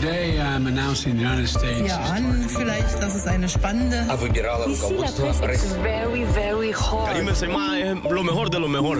Today I'm announcing the United States. Ja, an vielleicht, dass es eine spannende. Very, very hot. lo mejor de lo mejor.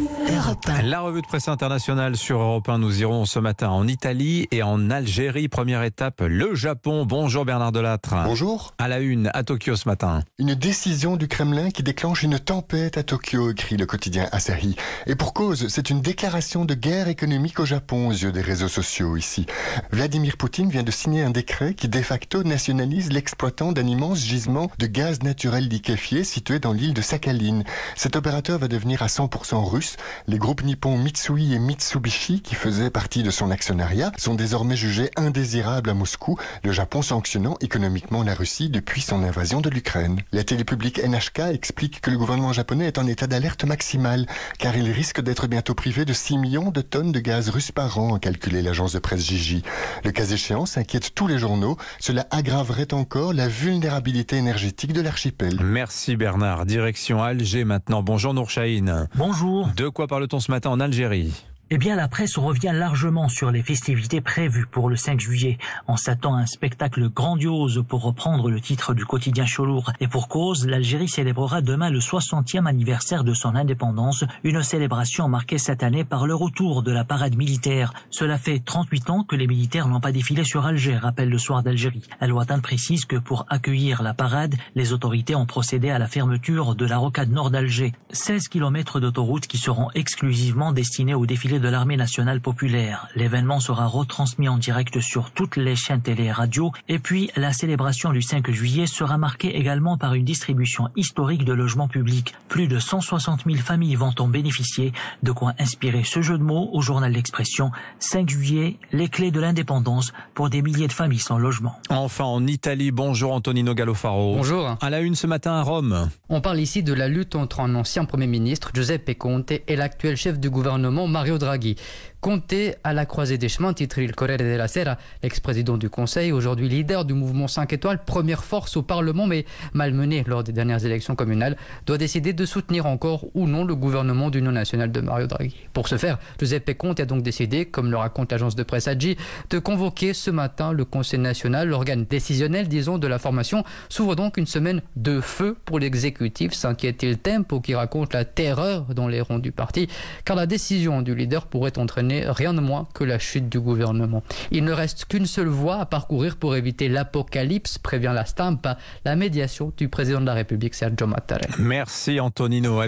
La revue de presse internationale sur Europe 1, nous irons ce matin en Italie et en Algérie. Première étape, le Japon. Bonjour Bernard Delattre. Bonjour. À la une, à Tokyo ce matin. Une décision du Kremlin qui déclenche une tempête à Tokyo, écrit le quotidien Asahi. Et pour cause, c'est une déclaration de guerre économique au Japon aux yeux des réseaux sociaux ici. Vladimir Poutine vient de signer un décret qui de facto nationalise l'exploitant d'un immense gisement de gaz naturel liquéfié situé dans l'île de Sakhalin. Cet opérateur va devenir à 100% russe. Les groupes nippons Mitsui et Mitsubishi, qui faisaient partie de son actionnariat, sont désormais jugés indésirables à Moscou, le Japon sanctionnant économiquement la Russie depuis son invasion de l'Ukraine. La télé publique NHK explique que le gouvernement japonais est en état d'alerte maximale, car il risque d'être bientôt privé de 6 millions de tonnes de gaz russe par an, a calculé l'agence de presse Gigi. Le cas échéant s'inquiète tous les journaux, cela aggraverait encore la vulnérabilité énergétique de l'archipel. Merci Bernard. Direction Alger maintenant. Bonjour Nourchaïn. Bonjour. De quoi parle-t-on ce matin en Algérie? Eh bien, la presse revient largement sur les festivités prévues pour le 5 juillet. On s'attend à un spectacle grandiose pour reprendre le titre du quotidien Cholour. Et pour cause, l'Algérie célébrera demain le 60e anniversaire de son indépendance, une célébration marquée cette année par le retour de la parade militaire. Cela fait 38 ans que les militaires n'ont pas défilé sur Alger, rappelle le soir d'Algérie. Watan précise que pour accueillir la parade, les autorités ont procédé à la fermeture de la rocade nord d'Alger. 16 kilomètres d'autoroute qui seront exclusivement destinés au défilé de l'armée nationale populaire. L'événement sera retransmis en direct sur toutes les chaînes télé et radio. Et puis, la célébration du 5 juillet sera marquée également par une distribution historique de logements publics. Plus de 160 000 familles vont en bénéficier. De quoi inspirer ce jeu de mots au journal L'Expression. 5 juillet, les clés de l'indépendance pour des milliers de familles sans logement. Enfin en Italie, bonjour Antonino Gallofaro. Bonjour. À la une ce matin à Rome. On parle ici de la lutte entre un ancien Premier ministre, Giuseppe Conte, et l'actuel chef du gouvernement, Mario Draghi. Draghi. Conte à la croisée des chemins, titre il Corriere della Sera, l'ex-président du Conseil, aujourd'hui leader du mouvement 5 étoiles, première force au Parlement, mais malmené lors des dernières élections communales, doit décider de soutenir encore ou non le gouvernement d'union nationale de Mario Draghi. Pour ce faire, Giuseppe Conte a donc décidé, comme le raconte l'agence de presse AGI, de convoquer ce matin le Conseil national, l'organe décisionnel, disons, de la formation. S'ouvre donc une semaine de feu pour l'exécutif, s'inquiète-t-il Tempo, qui raconte la terreur dans les rangs du parti, car la décision du leader pourrait entraîner rien de moins que la chute du gouvernement. Il ne reste qu'une seule voie à parcourir pour éviter l'apocalypse, prévient la Stampa, la médiation du président de la République Sergio Mattarella. Merci Antonino.